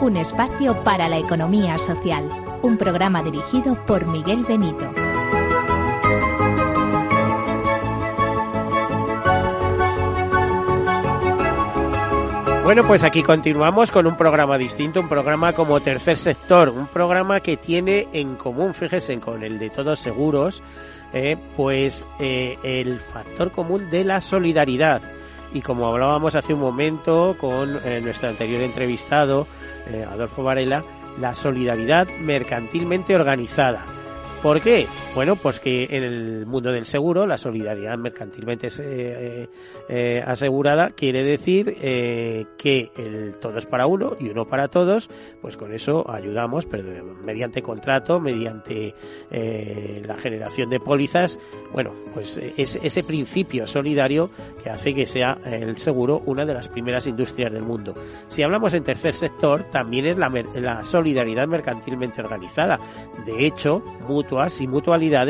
Un espacio para la economía social. Un programa dirigido por Miguel Benito. Bueno, pues aquí continuamos con un programa distinto, un programa como tercer sector, un programa que tiene en común, fíjese, con el de todos seguros, eh, pues eh, el factor común de la solidaridad. Y como hablábamos hace un momento con eh, nuestro anterior entrevistado, eh, Adolfo Varela, la solidaridad mercantilmente organizada. ¿Por qué? Bueno, pues que en el mundo del seguro la solidaridad mercantilmente eh, eh, asegurada quiere decir eh, que el todo es para uno y uno para todos, pues con eso ayudamos, pero mediante contrato, mediante eh, la generación de pólizas, bueno, pues es ese principio solidario que hace que sea el seguro una de las primeras industrias del mundo. Si hablamos en tercer sector, también es la, la solidaridad mercantilmente organizada. De hecho, mutuas y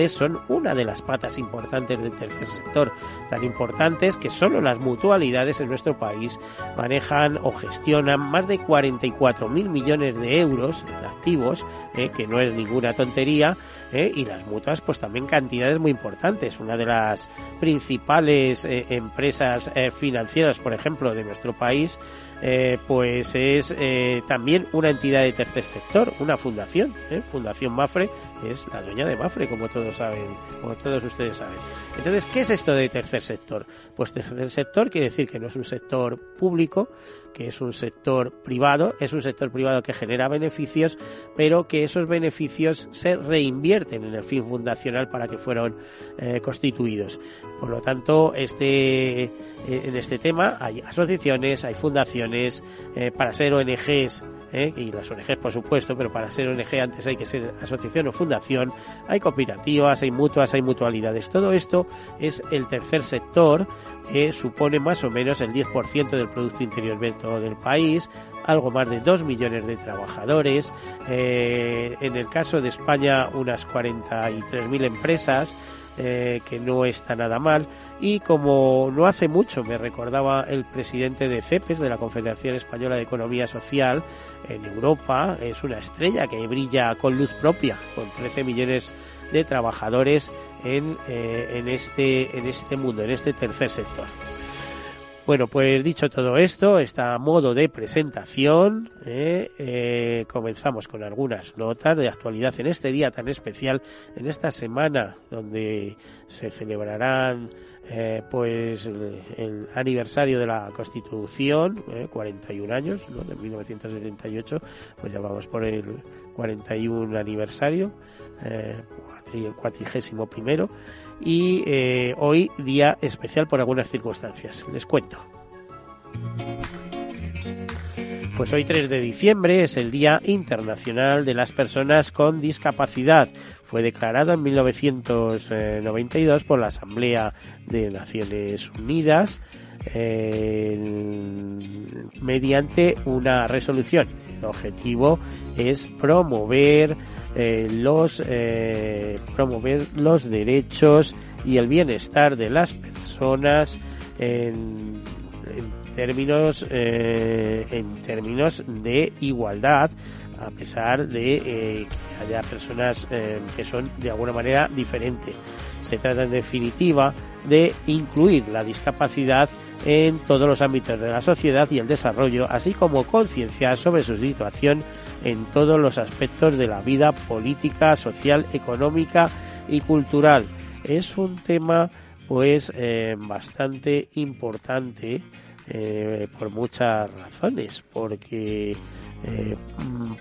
son una de las patas importantes del tercer sector, tan importantes que solo las mutualidades en nuestro país manejan o gestionan más de 44 mil millones de euros en activos, eh, que no es ninguna tontería, eh, y las mutuas pues también cantidades muy importantes. Una de las principales eh, empresas financieras, por ejemplo, de nuestro país, eh, pues es eh, también una entidad de tercer sector, una fundación, ¿eh? Fundación Mafre, es la dueña de Mafre, como todos saben, como todos ustedes saben. Entonces, ¿qué es esto de tercer sector? Pues tercer sector quiere decir que no es un sector público, que es un sector privado, es un sector privado que genera beneficios, pero que esos beneficios se reinvierten en el fin fundacional para que fueron eh, constituidos. Por lo tanto, este, eh, en este tema hay asociaciones, hay fundaciones, eh, para ser ONGs, eh, y las ONGs por supuesto, pero para ser ONG antes hay que ser asociación o fundación, hay cooperativas, hay mutuas, hay mutualidades. Todo esto es el tercer sector que supone más o menos el 10% del Producto Interior Bruto del país, algo más de 2 millones de trabajadores, eh, en el caso de España unas 43.000 empresas, eh, que no está nada mal. Y como no hace mucho me recordaba el presidente de CEPES, de la Confederación Española de Economía Social, en Europa es una estrella que brilla con luz propia, con 13 millones de trabajadores eh, este, en este mundo, en este tercer sector. Bueno, pues dicho todo esto, está a modo de presentación. eh, eh, comenzamos con algunas notas de actualidad en este día tan especial, en esta semana donde se celebrarán eh, pues el, aniversario de la Constitución, eh, 41 años, ¿no? de 1978, pues ya vamos por el 41 aniversario, eh, cuatrigésimo primero y eh, hoy día especial por algunas circunstancias. Les cuento. Pues hoy 3 de diciembre es el Día Internacional de las Personas con Discapacidad. Fue declarado en 1992 por la Asamblea de Naciones Unidas eh, mediante una resolución. El objetivo es promover eh, los eh, promover los derechos y el bienestar de las personas en, en términos eh, en términos de igualdad a pesar de eh, que haya personas eh, que son de alguna manera diferentes. Se trata en definitiva de incluir la discapacidad en todos los ámbitos de la sociedad y el desarrollo, así como concienciar sobre su situación en todos los aspectos de la vida política, social, económica y cultural. Es un tema pues eh, bastante importante eh, por muchas razones, porque eh,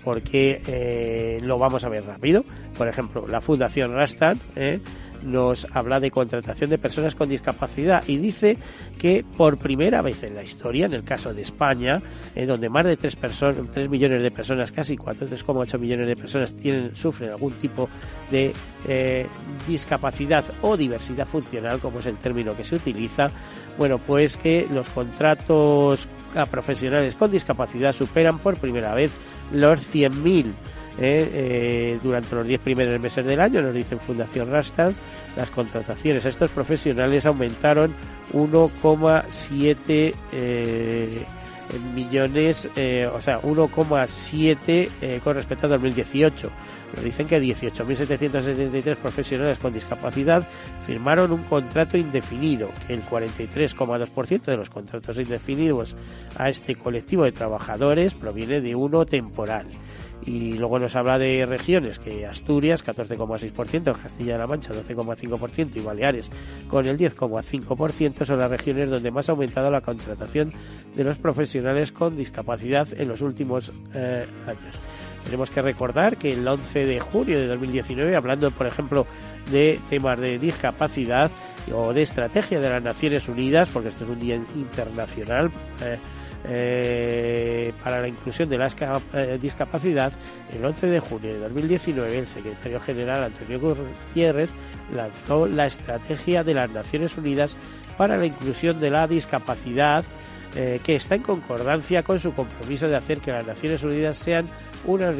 porque lo vamos a ver rápido. Por ejemplo, la Fundación Rastad eh, nos habla de contratación de personas con discapacidad y dice que por primera vez en la historia, en el caso de España, en donde más de 3, personas, 3 millones de personas, casi 4, 3,8 millones de personas sufren algún tipo de eh, discapacidad o diversidad funcional, como es el término que se utiliza, bueno, pues que los contratos a profesionales con discapacidad superan por primera vez los 100.000 eh, eh, durante los 10 primeros meses del año, nos dicen Fundación Rastad, las contrataciones a estos profesionales aumentaron 1,7 eh, millones, o sea, 1,7 eh, con respecto a 2018. Nos dicen que 18.773 profesionales con discapacidad firmaron un contrato indefinido, que el 43,2% de los contratos indefinidos a este colectivo de trabajadores proviene de uno temporal. Y luego nos habla de regiones, que Asturias 14,6%, Castilla-La Mancha 12,5% y Baleares con el 10,5% son las regiones donde más ha aumentado la contratación de los profesionales con discapacidad en los últimos eh, años. Tenemos que recordar que el 11 de julio de 2019, hablando por ejemplo de temas de discapacidad o de estrategia de las Naciones Unidas, porque esto es un día internacional, eh, eh, para la inclusión de la eh, discapacidad, el 11 de junio de 2019 el secretario general Antonio Gutiérrez lanzó la estrategia de las Naciones Unidas para la inclusión de la discapacidad eh, que está en concordancia con su compromiso de hacer que las Naciones Unidas sean una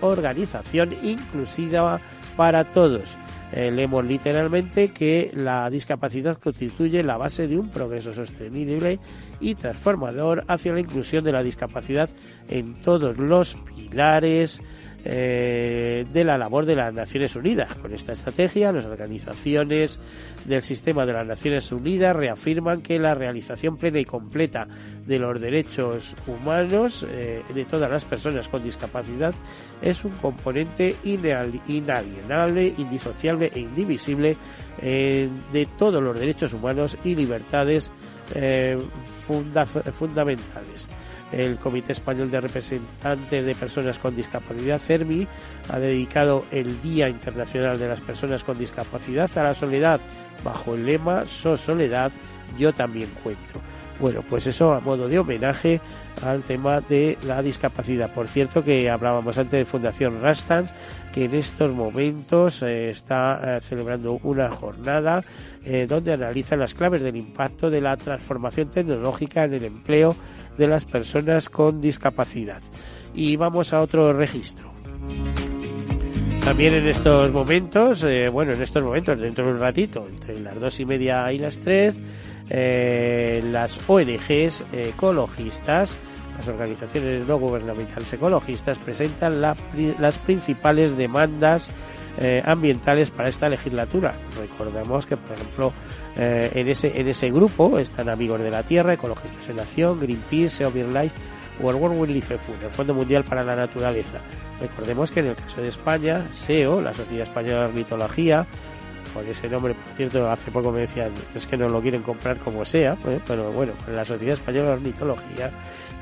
organización inclusiva para todos. Eh, leemos literalmente que la discapacidad constituye la base de un progreso sostenible y transformador hacia la inclusión de la discapacidad en todos los pilares eh, de la labor de las Naciones Unidas. Con esta estrategia, las organizaciones del sistema de las Naciones Unidas reafirman que la realización plena y completa de los derechos humanos eh, de todas las personas con discapacidad es un componente inalienable, indisociable e indivisible eh, de todos los derechos humanos y libertades fundamentales. El Comité Español de Representantes de Personas con Discapacidad, CERMI, ha dedicado el Día Internacional de las Personas con Discapacidad a la soledad, bajo el lema So Soledad, yo también cuento. Bueno, pues eso a modo de homenaje al tema de la discapacidad. Por cierto, que hablábamos antes de Fundación Rastans, que en estos momentos eh, está eh, celebrando una jornada eh, donde analiza las claves del impacto de la transformación tecnológica en el empleo de las personas con discapacidad. Y vamos a otro registro. También en estos momentos, bueno, en estos momentos, dentro de un ratito, entre las dos y media y las tres, eh, las ONGs ecologistas, las organizaciones no gubernamentales ecologistas, presentan las principales demandas eh, ambientales para esta legislatura. Recordemos que, por ejemplo, eh, en, ese, en ese grupo están Amigos de la Tierra, Ecologistas en Acción, Greenpeace, SEO Life o el World Wildlife Fund, el Fondo Mundial para la Naturaleza. Recordemos que en el caso de España, SEO, la Sociedad Española de Ornitología, por ese nombre, por cierto, hace poco me decían, es que no lo quieren comprar como sea, ¿eh? pero bueno, la Sociedad Española de Ornitología,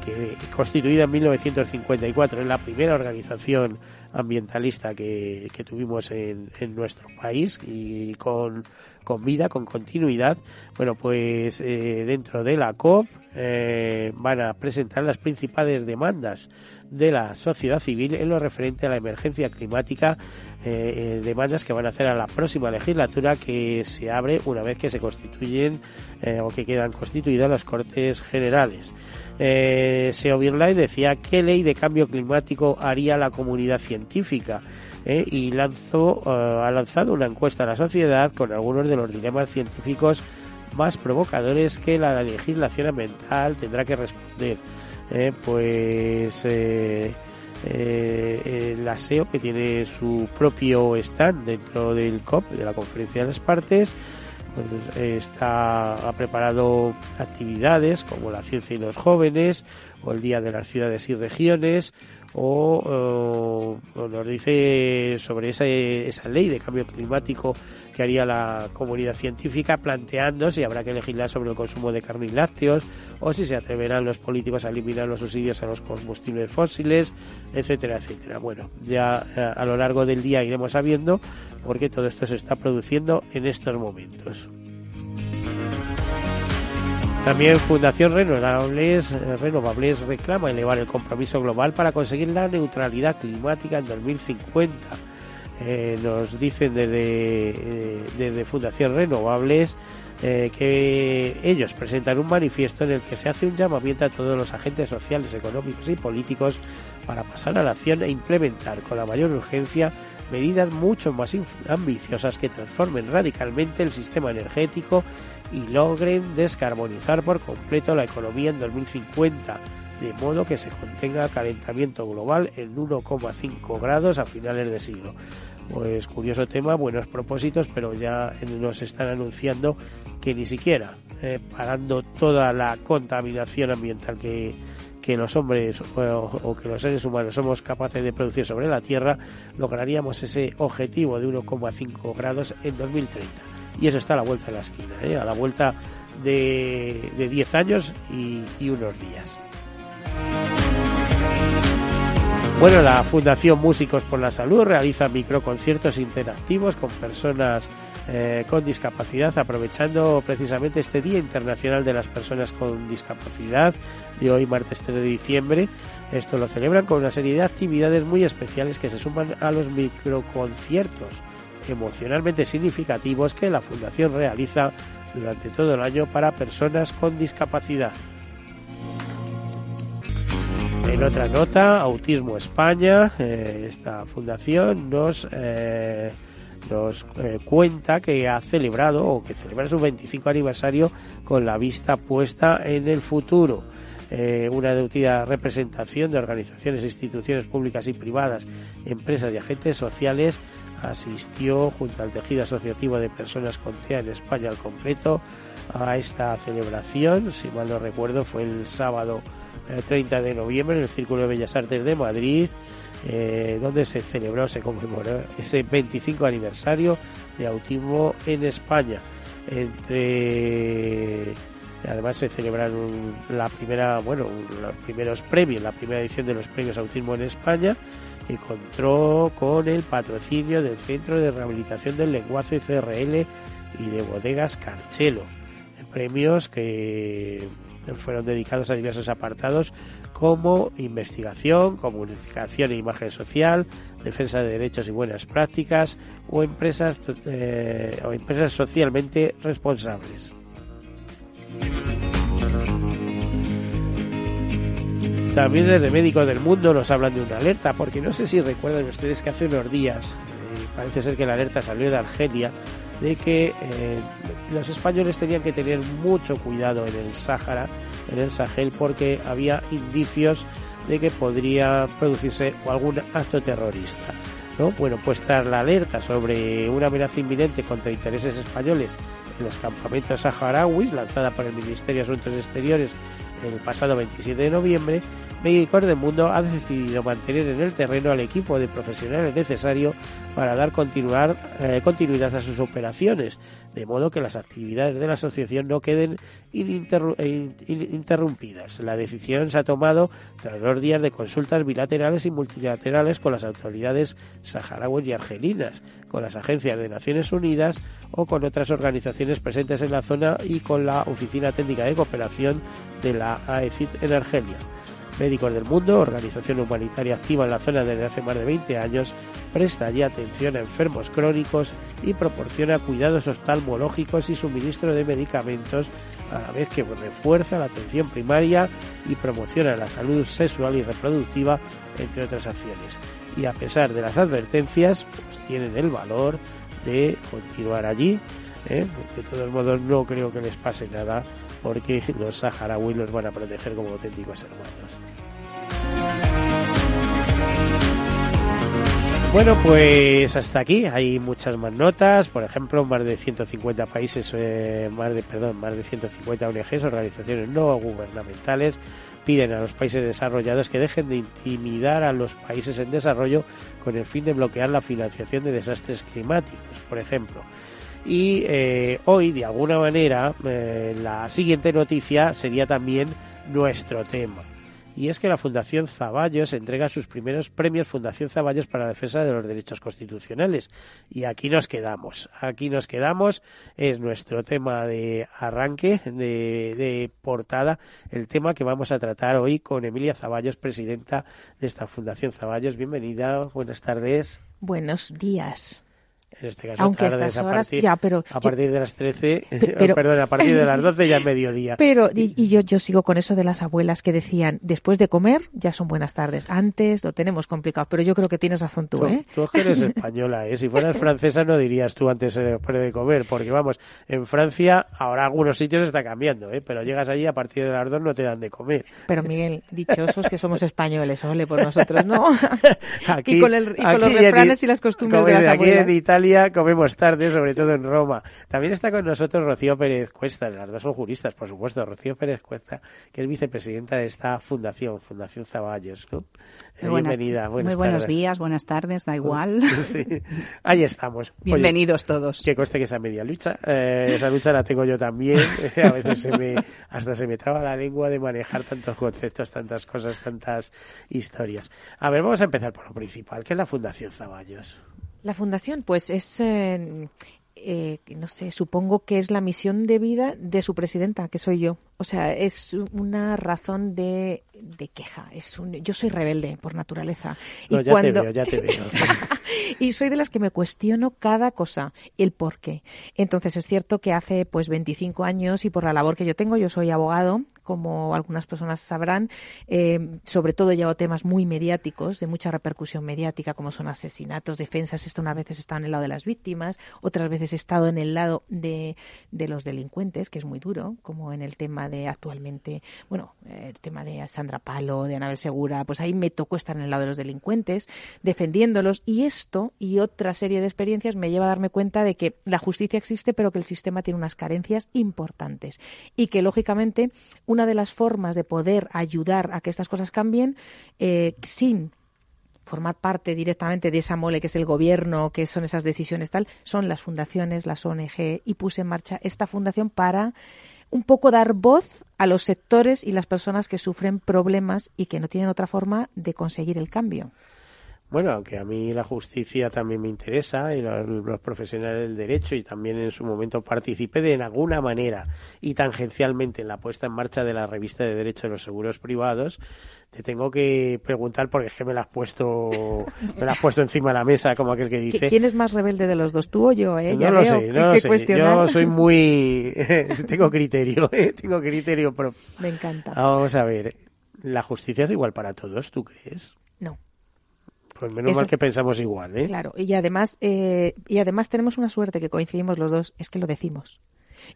que constituida en 1954, es la primera organización ambientalista que, tuvimos en, nuestro país y con, con vida, con continuidad, bueno, pues eh, dentro de la COP eh, van a presentar las principales demandas de la sociedad civil en lo referente a la emergencia climática, eh, eh, demandas que van a hacer a la próxima legislatura que se abre una vez que se constituyen eh, o que quedan constituidas las Cortes Generales. Seo decía qué ley de cambio climático haría la comunidad científica. y lanzó, ha lanzado una encuesta a la sociedad con algunos de los dilemas científicos más provocadores que la legislación ambiental tendrá que responder. Eh, pues eh, eh, el ASEO que tiene su propio stand dentro del COP, de la Conferencia de las Partes, pues, está, ha preparado actividades como la ciencia y los jóvenes, o el Día de las Ciudades y Regiones, o, nos dice sobre esa, esa ley de cambio climático que haría la comunidad científica planteando si habrá que legislar sobre el consumo de carne y lácteos o si se atreverán los políticos a eliminar los subsidios a los combustibles fósiles, etcétera, etcétera. Bueno, ya eh, a lo largo del día iremos sabiendo porque todo esto se está produciendo en estos momentos. También Fundación Renovables, Renovables reclama elevar el compromiso global para conseguir la neutralidad climática en 2050. Eh, nos dicen desde, eh, desde Fundación Renovables que ellos presentan un manifiesto en el que se hace un llamamiento a todos los agentes sociales, económicos y políticos para pasar a la acción e implementar con la mayor urgencia medidas mucho más ambiciosas que transformen radicalmente el sistema energético y logren descarbonizar por completo la economía en 2050, de modo que se contenga el calentamiento global en 1,5 grados a finales de siglo. Pues curioso tema, buenos propósitos, pero ya nos están anunciando que ni siquiera eh, parando toda la contaminación ambiental que, que los hombres o, que los seres humanos somos capaces de producir sobre la Tierra, lograríamos ese objetivo de 1,5 grados en 2030 y eso está a la vuelta de la esquina, ¿eh? a la vuelta de, de 10 años y, unos días. Bueno, la Fundación Músicos por la Salud realiza microconciertos interactivos con personas eh, con discapacidad, aprovechando precisamente este Día Internacional de las Personas con Discapacidad de hoy, martes 3 de diciembre. Esto lo celebran con una serie de actividades muy especiales que se suman a los microconciertos emocionalmente significativos que la Fundación realiza durante todo el año para personas con discapacidad. En otra nota, Autismo España, eh, esta fundación nos, eh, nos eh, cuenta que ha celebrado o que celebra su 25 aniversario con la vista puesta en el futuro. una deutida representación de organizaciones instituciones públicas y privadas, empresas y agentes sociales asistió junto al tejido asociativo de personas con TEA en España al completo a esta celebración. Si mal no recuerdo, fue el sábado 30 eh, de noviembre en el Círculo de Bellas Artes de Madrid, eh, donde se celebró, se conmemoró ese 25 aniversario de autismo en España. Entre además se celebraron la primera, bueno, los primeros premios, la primera edición de los premios Autismo en España que contó con el patrocinio del Centro de Rehabilitación del Lenguaje CRL y de Bodegas Carchelo. Premios que fueron dedicados a diversos apartados como investigación, comunicación e imagen social, defensa de derechos y buenas prácticas o empresas, eh, o empresas socialmente responsables. También desde Médicos del Mundo nos hablan de una alerta, porque no sé si recuerdan ustedes que hace unos días, eh, parece ser que la alerta salió de Argelia, de que eh, los españoles tenían que tener mucho cuidado en el Sáhara, en el Sahel, porque había indicios de que podría producirse algún acto terrorista. ¿no? Bueno, pues tras la alerta sobre una amenaza inminente contra intereses españoles en los campamentos saharauis, lanzada por el Ministerio de Asuntos Exteriores el pasado 27 de noviembre, Médicos del Mundo ha decidido mantener en el terreno al equipo de profesionales necesario para dar continuar, eh, continuidad a sus operaciones, de modo que las actividades de la asociación no queden eh, interrumpidas. La decisión se ha tomado tras dos días de consultas bilaterales y multilaterales con las autoridades saharauis y argelinas, con las agencias de Naciones Unidas o con otras organizaciones presentes en la zona y con la Oficina Técnica de Cooperación de la AECIT en Argelia. Médicos del Mundo, organización humanitaria activa en la zona desde hace más de 20 años, presta ya atención a enfermos crónicos y proporciona cuidados oftalmológicos y suministro de medicamentos, a la vez que refuerza la atención primaria y promociona la salud sexual y reproductiva, entre otras acciones. Y a pesar de las advertencias, pues tienen el valor de continuar allí. ¿eh? De todos modos, no creo que les pase nada porque los saharauis los van a proteger como auténticos hermanos. Bueno, pues hasta aquí hay muchas más notas, por ejemplo, más de 150 países, eh, más de perdón, más de 150 ONGs, organizaciones no gubernamentales piden a los países desarrollados que dejen de intimidar a los países en desarrollo con el fin de bloquear la financiación de desastres climáticos, por ejemplo. Y eh, hoy, de alguna manera, eh, la siguiente noticia sería también nuestro tema y es que la Fundación Zaballos entrega sus primeros premios Fundación Zaballos para la defensa de los derechos constitucionales. Y aquí nos quedamos, aquí nos quedamos, es nuestro tema de arranque, de, de portada, el tema que vamos a tratar hoy con Emilia Zaballos, presidenta de esta Fundación Zaballos. Bienvenida, buenas tardes. Buenos días en este caso Aunque estas a partir, ya, pero a partir de las 13, perdón, a partir de las 12 ya es mediodía. Pero, y, yo, yo sigo con eso de las abuelas que decían, después de comer ya son buenas tardes, antes lo tenemos complicado, pero yo creo que tienes razón tú, ¿eh? Tú, eres española, ¿eh? Si fueras francesa no dirías tú antes eh, después de comer, porque vamos, en Francia ahora algunos sitios está cambiando, ¿eh? Pero llegas allí a partir de las 2 no te dan de comer. Pero Miguel, dichosos que somos españoles, ole por nosotros, ¿no? Aquí, y con, el, y con los refranes y las costumbres de las abuelas. Italia comemos tarde, sobre todo en Roma. También está con nosotros Rocío Pérez Cuesta, las dos son juristas, por supuesto. Rocío Pérez Cuesta, que es vicepresidenta de esta fundación, Fundación Zaballos. ¿no? Bienvenida. Buenas, muy buenos días, buenas tardes, da igual. Ahí estamos. Bienvenidos todos. Que conste que esa media lucha. Eh, esa lucha la tengo yo también. A veces se me, hasta se me traba la lengua de manejar tantos conceptos, tantas cosas, tantas historias. A ver, vamos a empezar por lo principal, que es la Fundación Zaballos. La fundación, pues es, eh, eh, no sé, supongo que es la misión de vida de su presidenta, que soy yo. O sea, es una razón de, de queja. Es un, yo soy rebelde por naturaleza. y ya cuando... te veo, ya te veo. y soy de las que me cuestiono cada cosa, el por qué. Entonces es cierto que hace pues 25 años y por la labor que yo tengo, yo soy abogado, como algunas personas sabrán, eh, sobre todo llevo temas muy mediáticos, de mucha repercusión mediática, como son asesinatos, defensas. Esto unas veces está en el lado de las víctimas, otras veces he estado en el lado de, de los delincuentes, que es muy duro, como en el tema de actualmente, bueno, el tema de Sandra Palo, de Anabel Segura, pues ahí me tocó estar en el lado de los delincuentes, defendiéndolos, y esto y otra serie de experiencias me lleva a darme cuenta de que la justicia existe, pero que el sistema tiene unas carencias importantes y que, lógicamente, una de las formas de poder ayudar a que estas cosas cambien eh, sin formar parte directamente de esa mole que es el gobierno, que son esas decisiones tal, son las fundaciones, las ONG, y puse en marcha esta fundación para un poco dar voz a los sectores y las personas que sufren problemas y que no tienen otra forma de conseguir el cambio. Bueno, aunque a mí la justicia también me interesa y los, profesionales del derecho y también en su momento participé de en alguna manera y tangencialmente en la puesta en marcha de la revista de Derecho de los Seguros Privados, te tengo que preguntar porque es que me la has puesto me la has puesto encima de la mesa como aquel que dice. ¿quién es más rebelde de los dos tú o yo eh? no lo sé no lo sé. yo soy muy tengo criterio ¿eh? tengo criterio propio. Me encanta. Vamos a ver la justicia es igual para todos tú crees no pues menos mal que pensamos igual, ¿eh? Claro, y además, eh, y además tenemos una suerte que coincidimos los dos, es que lo decimos.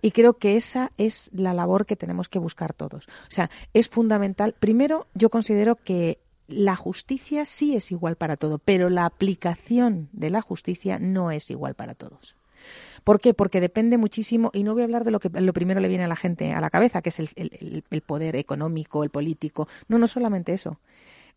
Y creo que esa es la labor que tenemos que buscar todos. O sea, es fundamental. Primero, yo considero que la justicia sí es igual para todo, pero la aplicación de la justicia no es igual para todos. ¿Por qué? Porque depende muchísimo, y no voy a hablar de lo que lo primero le viene a la gente a la cabeza, que es el, el poder económico, el político. No, no solamente eso.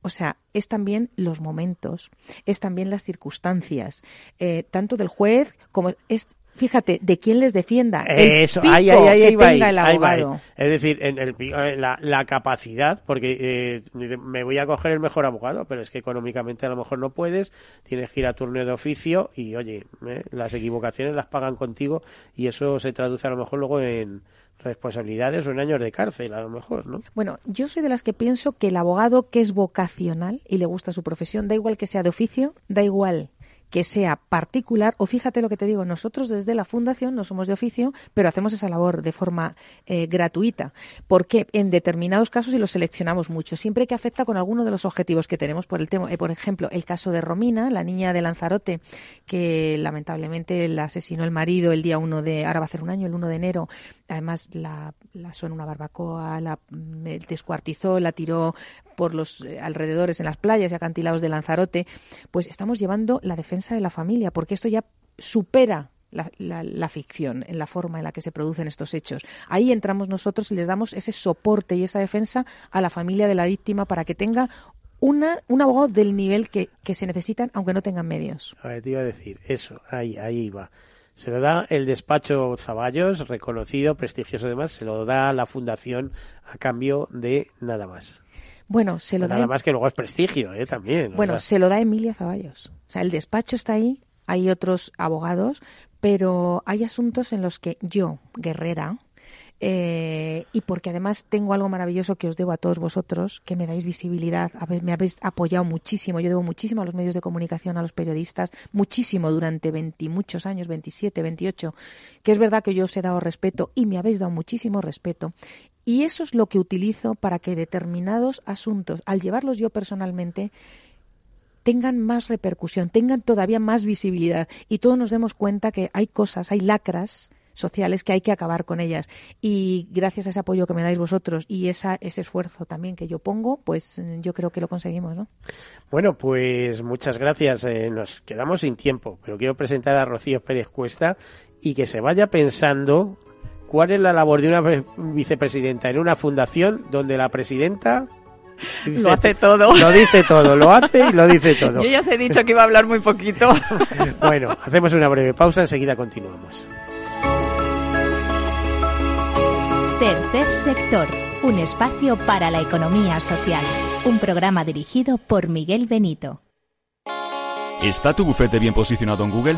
O sea, es también los momentos, es también las circunstancias, eh, tanto del juez como es fíjate, de quién les defienda. Eso, ahí, ahí, ahí, que tenga el abogado. Es decir, en, el, la, capacidad, porque eh, me voy a coger el mejor abogado, pero es que económicamente a lo mejor no puedes, tienes que ir a turno de oficio y, oye, eh, las equivocaciones las pagan contigo y eso se traduce a lo mejor luego en responsabilidades o en años de cárcel, a lo mejor, ¿no? Bueno, yo soy de las que pienso que el abogado que es vocacional y le gusta su profesión, da igual que sea de oficio, da igual que sea particular, o fíjate lo que te digo, nosotros desde la Fundación no somos de oficio, pero hacemos esa labor de forma eh, gratuita, porque en determinados casos, y los seleccionamos mucho, siempre que afecta con alguno de los objetivos que tenemos, por, el tema, eh, por ejemplo, el caso de Romina, la niña de Lanzarote, que lamentablemente la asesinó el marido el día 1 de, ahora va a ser un año, el 1 de enero, además la, la en una barbacoa, la descuartizó, la tiró por los eh, alrededores en las playas y acantilados de Lanzarote, pues estamos llevando la defensa de la familia, porque esto ya supera la, ficción, en la forma en la que se producen estos hechos. Ahí entramos nosotros y les damos ese soporte y esa defensa a la familia de la víctima para que tenga una, un abogado del nivel que, que se necesitan, aunque no tengan medios. A ver, te iba a decir, eso, ahí, ahí va. Se lo da el despacho Zaballos, reconocido, prestigioso además, se lo da la fundación a cambio de nada más. Bueno, se lo da. Nada más que luego es prestigio, ¿eh? También. Bueno, se lo da Emilia Zaballos. O sea, el despacho está ahí, hay otros abogados, pero hay asuntos en los que yo, guerrera, eh, y porque además tengo algo maravilloso que os debo a todos vosotros, que me dais visibilidad, me habéis apoyado muchísimo, yo debo muchísimo a los medios de comunicación, a los periodistas, muchísimo durante 20 muchos años, 27, 28, que es verdad que yo os he dado respeto y me habéis dado muchísimo respeto. Y eso es lo que utilizo para que determinados asuntos, al llevarlos yo personalmente, tengan más repercusión, tengan todavía más visibilidad y todos nos demos cuenta que hay cosas, hay lacras sociales que hay que acabar con ellas. Y gracias a ese apoyo que me dais vosotros y ese esfuerzo también que yo pongo, pues mm, yo creo que lo conseguimos, ¿no? Bueno, pues muchas gracias. Eh, nos quedamos sin tiempo, pero quiero presentar a Rocío Pérez Cuesta y que se vaya pensando cuál es la labor de una vicepresidenta en una fundación donde la presidenta lo hace todo. Lo dice todo, lo hace y lo dice todo. Yo ya os he dicho que iba a hablar muy poquito. bueno, hacemos una breve pausa, enseguida continuamos. Tercer sector, un espacio para la economía social. Un programa dirigido por Miguel Benito. ¿Está tu bufete bien posicionado en Google?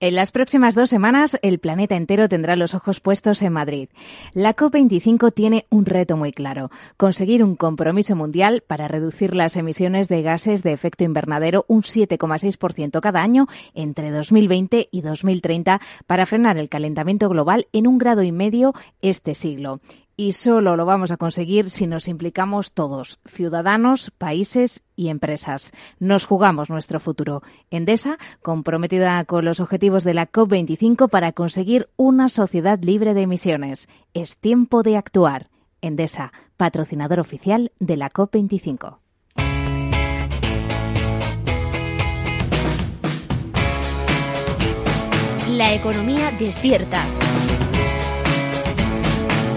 En las próximas dos semanas, el planeta entero tendrá los ojos puestos en Madrid. La COP25 tiene un reto muy claro, conseguir un compromiso mundial para reducir las emisiones de gases de efecto invernadero un 7,6% cada año entre 2020 y 2030 para frenar el calentamiento global en un grado y medio este siglo y solo lo vamos a conseguir si nos implicamos todos, ciudadanos, países y empresas. Nos jugamos nuestro futuro. Endesa, comprometida con los objetivos de la COP25 para conseguir una sociedad libre de emisiones. Es tiempo de actuar. Endesa, patrocinador oficial de la COP25. La economía despierta.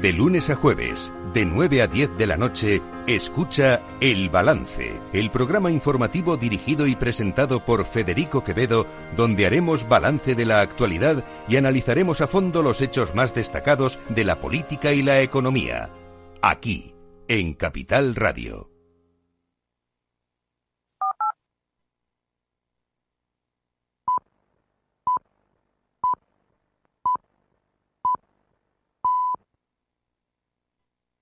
De lunes a jueves, de 9 a 10 de la noche, escucha El Balance, el programa informativo dirigido y presentado por Federico Quevedo, donde haremos balance de la actualidad y analizaremos a fondo los hechos más destacados de la política y la economía. Aquí, en Capital Radio.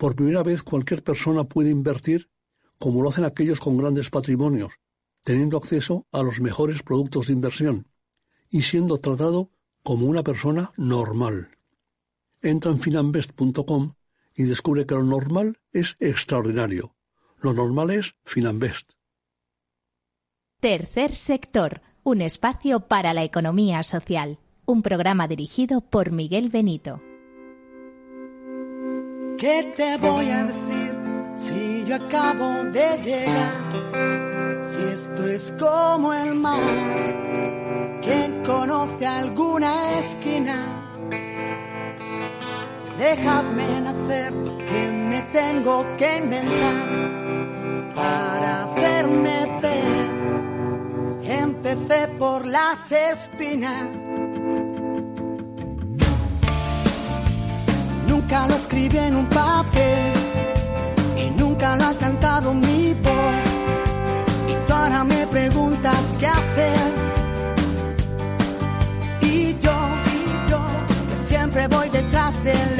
por primera vez cualquier persona puede invertir como lo hacen aquellos con grandes patrimonios, teniendo acceso a los mejores productos de inversión y siendo tratado como una persona normal. Entra en finambest.com y descubre que lo normal es extraordinario. Lo normal es Finambest. Tercer sector, un espacio para la economía social. Un programa dirigido por Miguel Benito. ¿Qué te voy a decir si yo acabo de llegar? Si esto es como el mar, ¿quién conoce alguna esquina? Dejadme nacer, que me tengo que inventar para hacerme ver. Empecé por las espinas nunca lo escribí en un papel y nunca lo ha cantado mi voz. Y tú ahora me preguntas qué hacer. Y yo, y yo, que siempre voy detrás del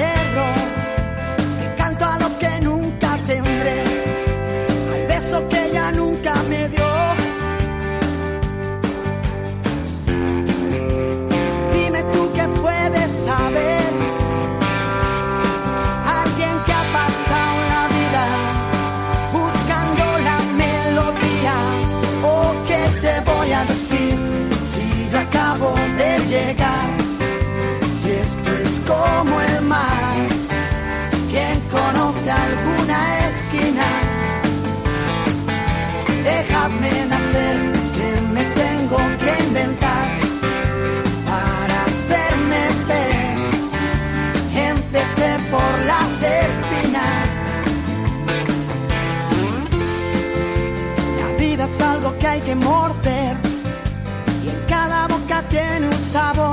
que hay que morder tiene un sabor.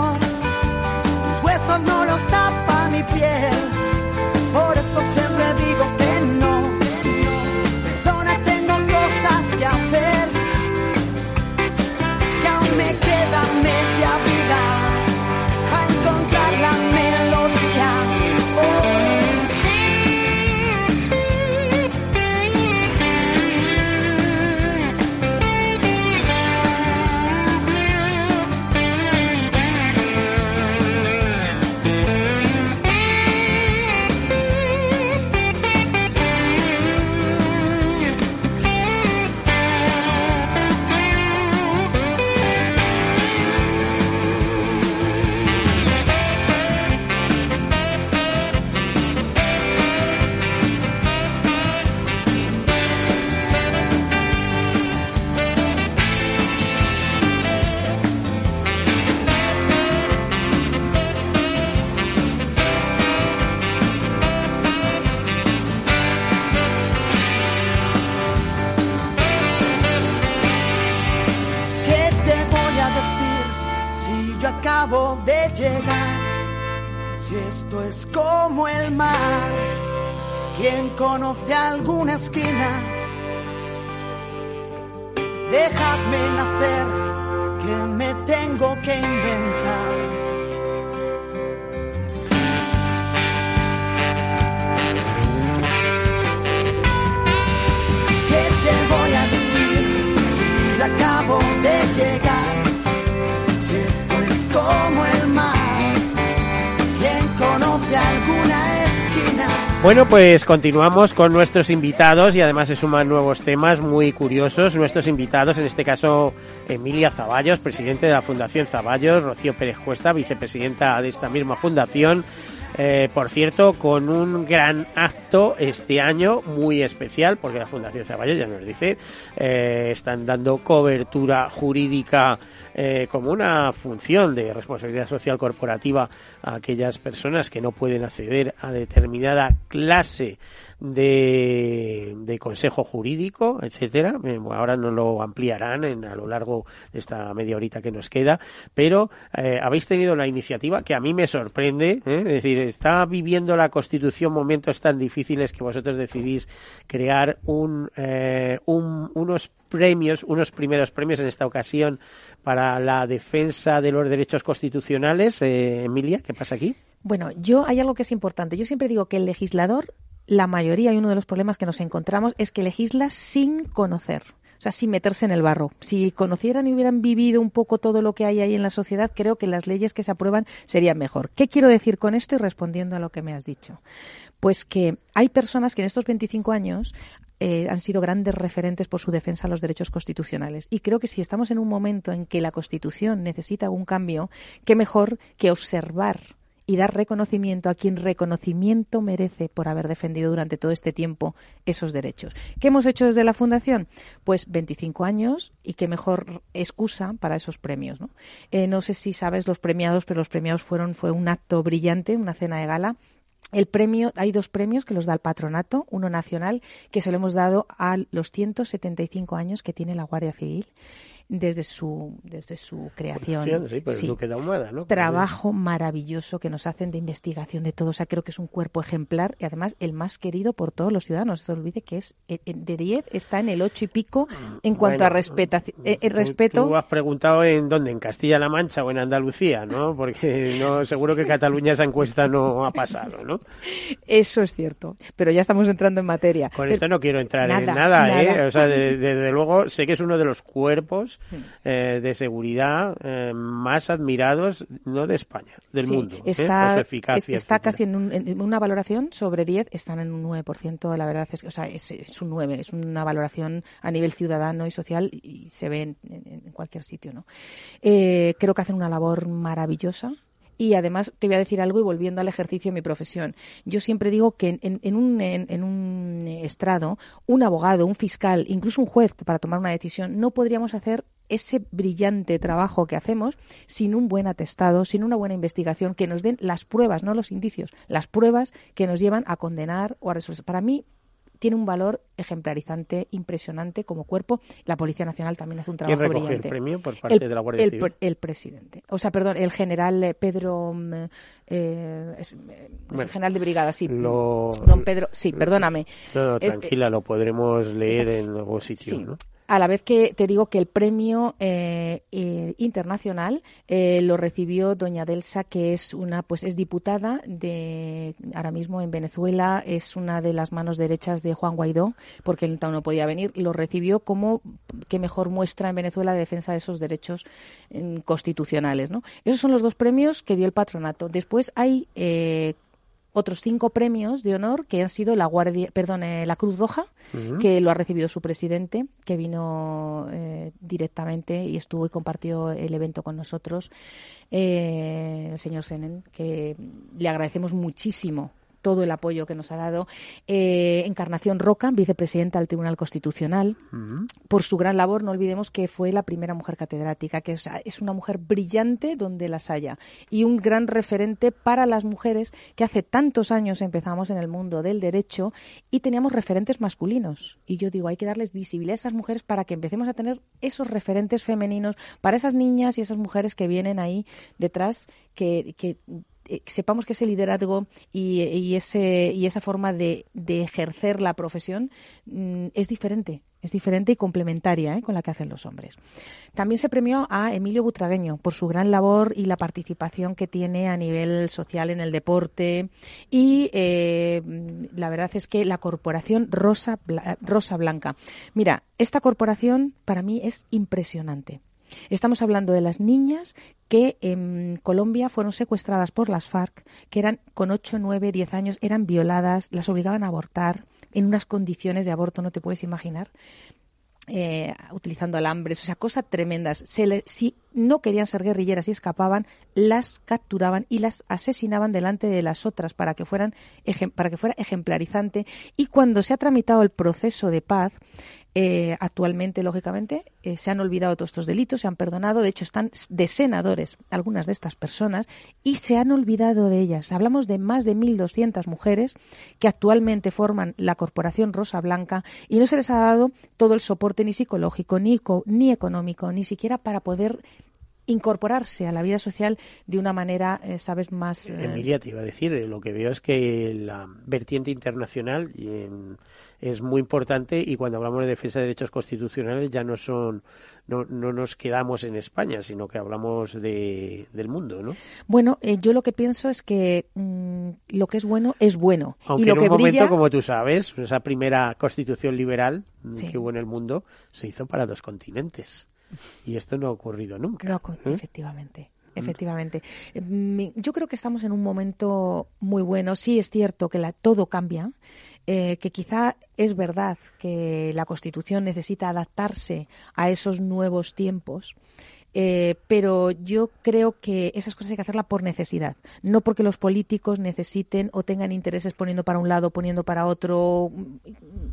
Bueno, pues continuamos con nuestros invitados y además se suman nuevos temas muy curiosos. Nuestros invitados, en este caso Emilia Zaballos, presidente de la Fundación Zaballos, Rocío Pérez Cuesta, vicepresidenta de esta misma fundación. Eh, por cierto, con un gran acto este año muy especial, porque la Fundación Zaballos, ya nos dice, eh, están dando cobertura jurídica eh, como una función de responsabilidad social corporativa a aquellas personas que no pueden acceder a determinada clase de, consejo jurídico, etcétera. Eh, ahora no lo ampliarán en, a lo largo de esta media horita que nos queda, pero eh, habéis tenido la iniciativa que a mí me sorprende, ¿eh? es decir, está viviendo la Constitución momentos tan difíciles que vosotros decidís crear un, un, unos premios, unos primeros premios en esta ocasión para la defensa de los derechos constitucionales. Emilia, ¿qué pasa aquí? Bueno, yo hay algo que es importante. Yo siempre digo que el legislador la mayoría, y uno de los problemas que nos encontramos, es que legisla sin conocer. O sea, sin meterse en el barro. Si conocieran y hubieran vivido un poco todo lo que hay ahí en la sociedad, creo que las leyes que se aprueban serían mejor. ¿Qué quiero decir con esto y respondiendo a lo que me has dicho? Pues que hay personas que en estos 25 años eh, han sido grandes referentes por su defensa a los derechos constitucionales. Y creo que si estamos en un momento en que la Constitución necesita algún cambio, qué mejor que observar y dar reconocimiento a quien reconocimiento merece por haber defendido durante todo este tiempo esos derechos. ¿Qué hemos hecho desde la Fundación? Pues 25 años y qué mejor excusa para esos premios. ¿no? Eh, no sé si sabes los premiados, pero los premiados fueron fue un acto brillante, una cena de gala el premio, hay dos premios que los da el patronato, uno nacional, que se lo hemos dado a los 175 años que tiene la Guardia Civil desde su, desde su creación. Sí, Trabajo maravilloso que nos hacen de investigación de todo. O sea, creo que es un cuerpo ejemplar y además el más querido por todos los ciudadanos. No se olvide que es eh, eh, de 10 está en el 8 y pico en cuanto a respetación, eh, respeto. Tú has preguntado en dónde, en Castilla-La Mancha o en Andalucía, ¿no? Porque no seguro que Cataluña esa encuesta no ha pasado, ¿no? Eso es cierto, pero ya estamos entrando en materia. Con esto no quiero entrar en nada, ¿eh? O sea, desde luego sé que es uno de los cuerpos eh, de seguridad eh, más admirados, no de España, del mundo. ¿eh? Está, está casi en, una valoración sobre 10, están en un 9%, la verdad es que, o sea, es, un 9, es una valoración a nivel ciudadano y social y se ve en, cualquier sitio, ¿no? creo que hacen una labor maravillosa y además te voy a decir algo y volviendo al ejercicio de mi profesión. Yo siempre digo que en, un, en, un estrado, un abogado, un fiscal, incluso un juez para tomar una decisión, no podríamos hacer ese brillante trabajo que hacemos sin un buen atestado, sin una buena investigación, que nos den las pruebas, no los indicios, las pruebas que nos llevan a condenar o a resolver. Para mí, tiene un valor ejemplarizante, impresionante como cuerpo. La Policía Nacional también hace un trabajo ¿Quién brillante. el premio por parte de la Guardia el, Civil? El presidente. O sea, perdón, el general eh, Pedro... Mm, eh, es, el general de brigada, sí. Don Pedro, sí, perdóname. No, este tranquila, lo podremos leer en algún sitio, ¿no? A la vez que te digo que el premio eh, eh, internacional eh, lo recibió doña Delsa, que es una, pues es diputada de ahora mismo en Venezuela, es una de las manos derechas de Juan Guaidó, porque él no podía venir, lo recibió como que mejor muestra en Venezuela de defensa de esos derechos mm, constitucionales. Esos son los dos premios que dio el patronato. Después hay otros cinco premios de honor que han sido la Guardia, perdón, eh, la Cruz Roja, que lo ha recibido su presidente, que vino eh, directamente y estuvo y compartió el evento con nosotros, eh, el señor Senen, que le agradecemos muchísimo todo el apoyo que nos ha dado. Eh, Encarnación Roca, vicepresidenta del Tribunal Constitucional, por su gran labor. No olvidemos que fue la primera mujer catedrática, que es, una mujer brillante donde las haya y un gran referente para las mujeres que hace tantos años empezamos en el mundo del derecho y teníamos referentes masculinos. Y yo digo, hay que darles visibilidad a esas mujeres para que empecemos a tener esos referentes femeninos para esas niñas y esas mujeres que vienen ahí detrás que, que eh, sepamos que ese liderazgo y, ese, y esa forma de, ejercer la profesión mm, es diferente, es diferente y complementaria ¿eh? con la que hacen los hombres. También se premió a Emilio Butragueño por su gran labor y la participación que tiene a nivel social en el deporte y eh, la verdad es que la corporación Rosa, Rosa Blanca. Mira, esta corporación para mí es impresionante Estamos hablando de las niñas que en Colombia fueron secuestradas por las FARC, que eran con 8, 9, 10 años, eran violadas, las obligaban a abortar en unas condiciones de aborto, no te puedes imaginar. Eh, utilizando alambres, o sea, cosas tremendas. si no querían ser guerrilleras y escapaban, las capturaban y las asesinaban delante de las otras para que fueran para que fuera ejemplarizante. Y cuando se ha tramitado el proceso de paz, eh, actualmente, lógicamente, eh, se han olvidado todos estos delitos, se han perdonado, de hecho están de senadores algunas de estas personas y se han olvidado de ellas. Hablamos de más de 1.200 mujeres que actualmente forman la Corporación Rosa Blanca y no se les ha dado todo el soporte ni psicológico, ni, ni económico, ni siquiera para poder incorporarse a la vida social de una manera, eh, sabes, más... Emilia, te iba a decir, lo que veo es que la vertiente internacional es muy importante y cuando hablamos de defensa de derechos constitucionales ya no son no, no nos quedamos en España, sino que hablamos de, del mundo, ¿no? Bueno, eh, yo lo que pienso es que mm, lo que es bueno es bueno. Aunque y lo en un que momento, como tú sabes, esa primera constitución liberal mm, que hubo en el mundo se hizo para dos continentes. Y esto no ha ocurrido nunca. No, ¿eh? efectivamente. Efectivamente. Yo creo que estamos en un momento muy bueno. Sí, es cierto que la, todo cambia, eh, que quizá es verdad que la Constitución necesita adaptarse a esos nuevos tiempos. Eh, pero yo creo que esas cosas hay que hacerlas por necesidad, no porque los políticos necesiten o tengan intereses poniendo para un lado, poniendo para otro,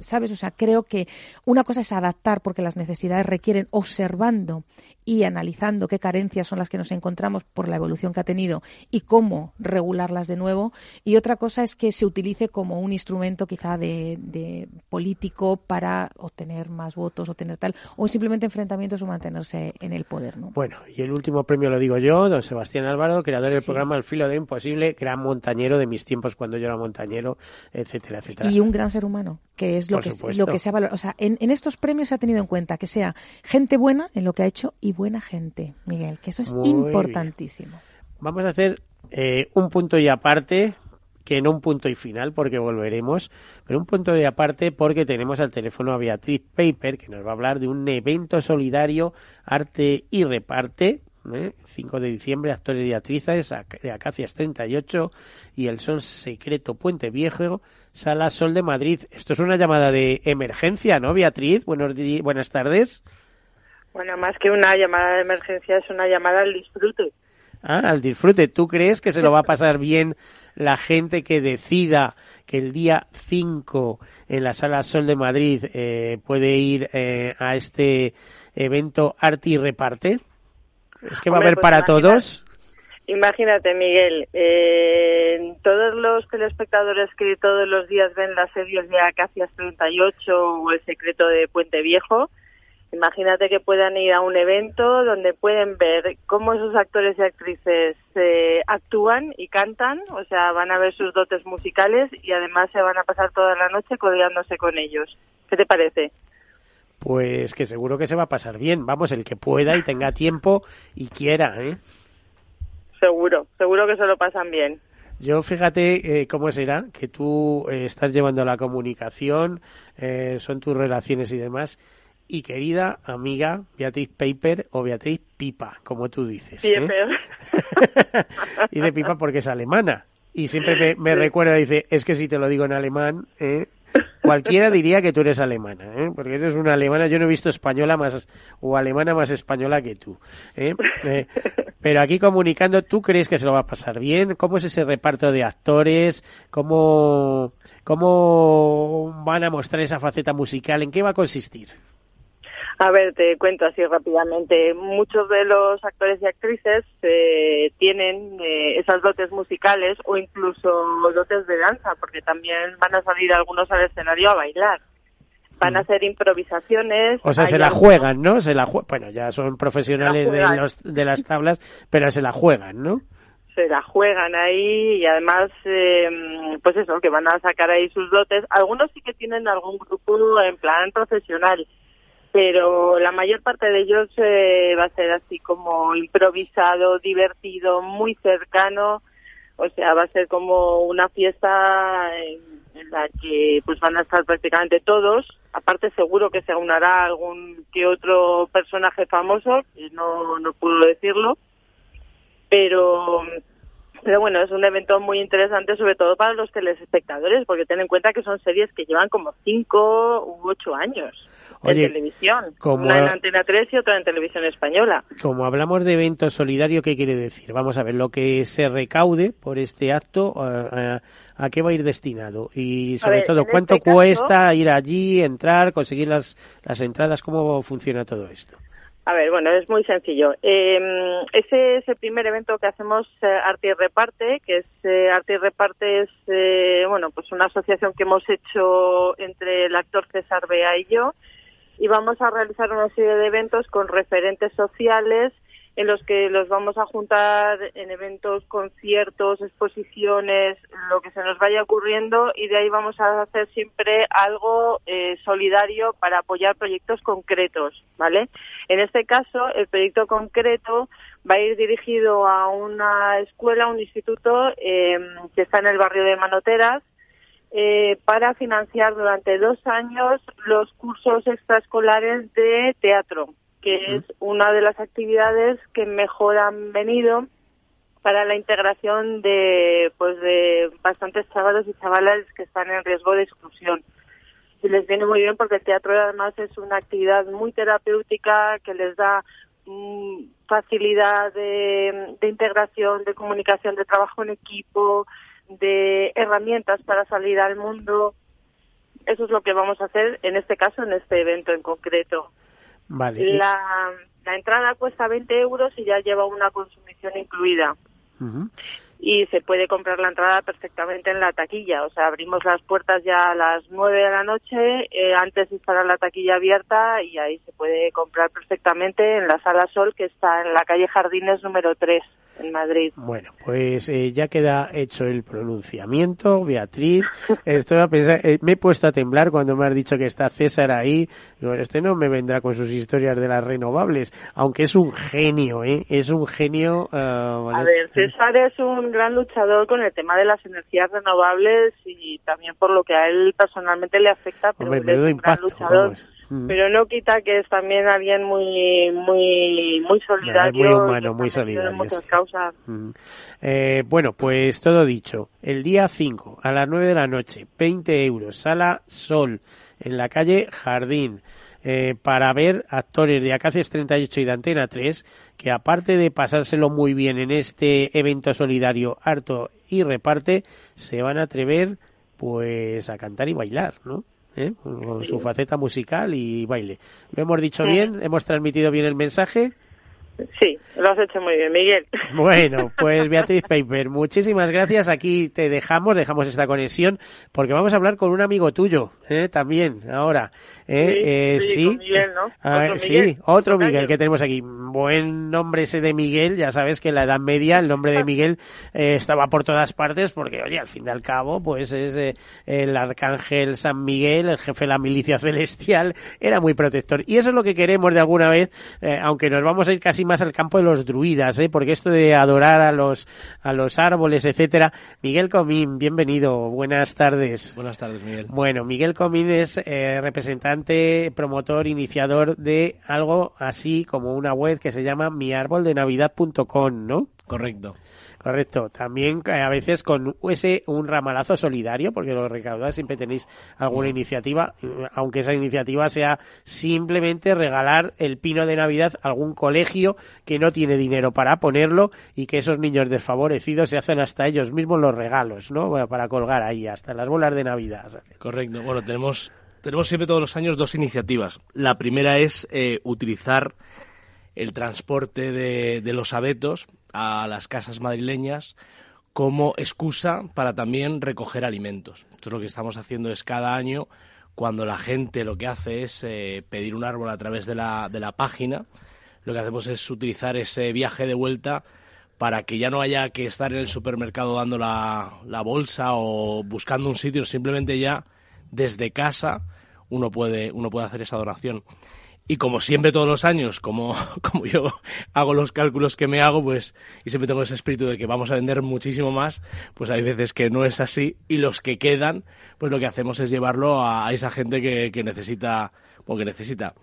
¿sabes? O sea, creo que una cosa es adaptar porque las necesidades requieren observando y analizando qué carencias son las que nos encontramos por la evolución que ha tenido y cómo regularlas de nuevo. Y otra cosa es que se utilice como un instrumento quizá de, político para obtener más votos, o tener tal, o simplemente enfrentamientos o mantenerse en el poder. ¿no? Bueno, y el último premio lo digo yo, don Sebastián Álvaro, creador del programa El filo de imposible, gran montañero de mis tiempos cuando yo era montañero, etcétera, etcétera. Y un gran ser humano, que es lo, que, lo que se ha valorado. O sea, en, en estos premios se ha tenido en cuenta que sea gente buena en lo que ha hecho y buena gente, Miguel, que eso es importantísimo. Vamos a hacer eh, un punto y aparte, que no un punto y final, porque volveremos, pero un punto y aparte porque tenemos al teléfono a Beatriz Paper, que nos va a hablar de un evento solidario, arte y reparte, 5 ¿eh? de diciembre, actores y actrices de Acacias 38 y El Sol Secreto Puente Viejo, Sala Sol de Madrid. Esto es una llamada de emergencia, ¿no, Beatriz? Buenos buenas tardes. Bueno, más que una llamada de emergencia, es una llamada al disfrute. Ah, al disfrute. ¿Tú crees que se lo va a pasar bien la gente que decida que el día 5 en la Sala Sol de Madrid eh, puede ir eh, a este evento Arte y Reparte? ¿Es que va a haber pues para todos? Imagínate, Miguel, eh, todos los telespectadores que todos los días ven las series de Acacias 38 o El secreto de Puente Viejo, Imagínate que puedan ir a un evento donde pueden ver cómo esos actores y actrices eh, actúan y cantan, o sea, van a ver sus dotes musicales y además se van a pasar toda la noche codeándose con ellos. ¿Qué te parece? Pues que seguro que se va a pasar bien. Vamos, el que pueda y tenga tiempo y quiera, ¿eh? Seguro, seguro que se lo pasan bien. Yo fíjate eh, cómo será que tú eh, estás llevando la comunicación, son tus relaciones y demás y querida amiga Beatriz Paper o Beatriz Pipa, como tú dices. ¿eh? y de Pipa porque es alemana. Y siempre me, recuerda, dice, es que si te lo digo en alemán, ¿eh? cualquiera diría que tú eres alemana, ¿eh? porque eres una alemana, yo no he visto española más o alemana más española que tú. ¿eh? Eh, pero aquí comunicando, ¿tú crees que se lo va a pasar bien? ¿Cómo es ese reparto de actores? ¿Cómo, cómo van a mostrar esa faceta musical? ¿En qué va a consistir? A ver, te cuento así rápidamente. Muchos de los actores y actrices eh, tienen eh, esas dotes musicales o incluso dotes de danza, porque también van a salir algunos al escenario a bailar. Van a mm. hacer improvisaciones. O sea, se la juegan, ¿no? Se la bueno, ya son profesionales de, los, de las tablas, pero se la juegan, ¿no? se la juegan ahí y además, eh, pues eso, que van a sacar ahí sus dotes. Algunos sí que tienen algún grupo en plan profesional, pero la mayor parte de ellos eh, va a ser así como improvisado, divertido, muy cercano, o sea, va a ser como una fiesta en la que pues van a estar prácticamente todos. Aparte seguro que se aunará algún que otro personaje famoso, y no, no puedo decirlo, pero pero bueno, es un evento muy interesante, sobre todo para los telespectadores, porque ten en cuenta que son series que llevan como cinco u ocho años en televisión. una en Antena 3 y otra en televisión española. Como hablamos de evento solidario, ¿qué quiere decir? Vamos a ver, lo que se recaude por este acto, ¿a, qué va a ir destinado? Y sobre todo, ¿cuánto este cuesta ir allí, entrar, conseguir las, las entradas? ¿Cómo funciona todo esto? A ver, bueno, es muy sencillo. Eh, ese es el primer evento que hacemos eh, Arte y Reparte, que es eh, Arte y Reparte es eh, bueno, pues una asociación que hemos hecho entre el actor César Bea y yo, y vamos a realizar una serie de eventos con referentes sociales en los que los vamos a juntar en eventos, conciertos, exposiciones, lo que se nos vaya ocurriendo y de ahí vamos a hacer siempre algo eh, solidario para apoyar proyectos concretos, ¿vale? En este caso, el proyecto concreto va a ir dirigido a una escuela, un instituto eh, que está en el barrio de Manoteras, eh, para financiar durante dos años los cursos extraescolares de teatro que es una de las actividades que mejor han venido para la integración de pues de bastantes chavalos y chavalas que están en riesgo de exclusión. Y les viene muy bien porque el teatro además es una actividad muy terapéutica que les da mm, facilidad de, de integración, de comunicación, de trabajo en equipo, de herramientas para salir al mundo. Eso es lo que vamos a hacer en este caso, en este evento en concreto. Vale. La, la entrada cuesta 20 euros y ya lleva una consumición incluida. Y se puede comprar la entrada perfectamente en la taquilla. O sea, abrimos las puertas ya a las 9 de la noche, eh, antes de estar la taquilla abierta y ahí se puede comprar perfectamente en la Sala Sol, que está en la calle Jardines número 3 en Madrid. Bueno, pues eh, ya queda hecho el pronunciamiento, Beatriz. Estoy a pensar, eh, me he puesto a temblar cuando me has dicho que está César ahí. Digo, este no me vendrá con sus historias de las renovables, aunque es un genio, ¿eh? Es un genio. Ah, a ver, César es un gran luchador con el tema de las energías renovables y también por lo que a él personalmente le afecta, pero es un gran luchador. Mm. pero no quita que es también alguien muy muy muy solidario muy humano muy solidario muchas causas mm. eh, bueno pues todo dicho el día 5 a las 9 de la noche 20 euros sala Sol en la calle Jardín eh, para ver actores de Acacias 38 y de Antena 3 que aparte de pasárselo muy bien en este evento solidario harto y reparte se van a atrever pues a cantar y bailar, ¿no? ¿Eh? con su faceta musical y baile. ¿Lo hemos dicho bien? ¿Hemos transmitido bien el mensaje? Sí, lo has hecho muy bien, Miguel. Bueno, pues Beatriz Paper, muchísimas gracias. Aquí te dejamos, dejamos esta conexión, porque vamos a hablar con un amigo tuyo, ¿eh? también, ahora. ¿eh? sí, sí, Miguel, ¿no? ¿Otro sí, Miguel? otro Miguel que tenemos aquí. Buen nombre ese de Miguel, ya sabes que en la Edad Media el nombre de Miguel estaba por todas partes, porque, oye, al fin y al cabo, pues es el arcángel San Miguel, el jefe de la milicia celestial, era muy protector. Y eso es lo que queremos de alguna vez, aunque nos vamos a ir casi más al campo de los druidas, ¿eh? porque esto de adorar a los, a los árboles, etcétera. Miguel Comín, bienvenido, buenas tardes. Buenas tardes, Miguel. Bueno, Miguel Comín es eh, representante, promotor, iniciador de algo así como una web que se llama miarboldenavidad.com, ¿no? Correcto. Correcto. También eh, a veces con ese un ramalazo solidario, porque lo recaudáis siempre tenéis alguna iniciativa, eh, aunque esa iniciativa sea simplemente regalar el pino de Navidad a algún colegio que no tiene dinero para ponerlo y que esos niños desfavorecidos se hacen hasta ellos mismos los regalos, ¿no? Para colgar ahí, hasta las bolas de Navidad. Correcto. Bueno, tenemos, tenemos siempre todos los años dos iniciativas. La primera es eh, utilizar el transporte de, de los abetos a las casas madrileñas como excusa para también recoger alimentos. Entonces lo que estamos haciendo es cada año, cuando la gente lo que hace es eh, pedir un árbol a través de la, de la página, lo que hacemos es utilizar ese viaje de vuelta para que ya no haya que estar en el supermercado dando la, la bolsa o buscando un sitio, simplemente ya desde casa uno puede, uno puede hacer esa donación. Y como siempre todos los años, como, como yo hago los cálculos que me hago, pues, y siempre tengo ese espíritu de que vamos a vender muchísimo más, pues hay veces que no es así, y los que quedan, pues lo que hacemos es llevarlo a, esa gente que, que necesita, o que necesita,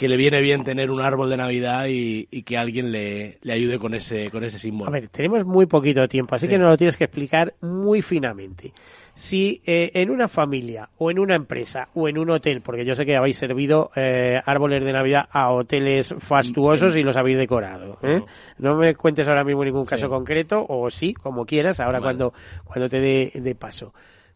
que le viene bien tener un árbol de Navidad y, que alguien le, le, ayude con ese, con ese símbolo. A ver, tenemos muy poquito tiempo, así que nos lo tienes que explicar muy finamente si eh, en una familia o en una empresa o en un hotel, porque yo sé que habéis servido eh, árboles de Navidad a hoteles fastuosos y los habéis decorado. ¿eh? No me cuentes ahora mismo ningún caso concreto, o sí, como quieras, ahora cuando, cuando te dé de paso.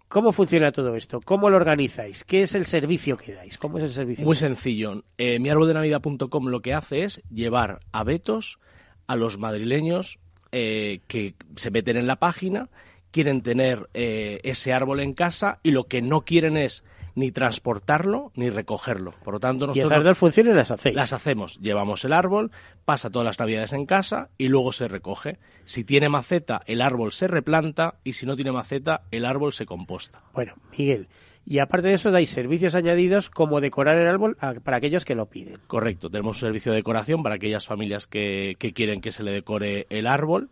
¿Cómo funciona todo esto? ¿Cómo lo organizáis? ¿Qué es el servicio que dais? ¿Cómo es el servicio? Muy sencillo. Eh, miarboldenavidad.com lo que hace es llevar abetos a los madrileños que se meten en la página quieren tener eh, ese árbol en casa y lo que no quieren es ni transportarlo ni recogerlo. Por lo tanto, nosotros y esas dos funciones las hacéis. Las hacemos. Llevamos el árbol, pasa todas las navidades en casa y luego se recoge. Si tiene maceta, el árbol se replanta y si no tiene maceta, el árbol se composta. Bueno, Miguel, y aparte de eso dais servicios añadidos como decorar el árbol para aquellos que lo piden. Correcto, tenemos un servicio de decoración para aquellas familias que, que quieren que se le decore el árbol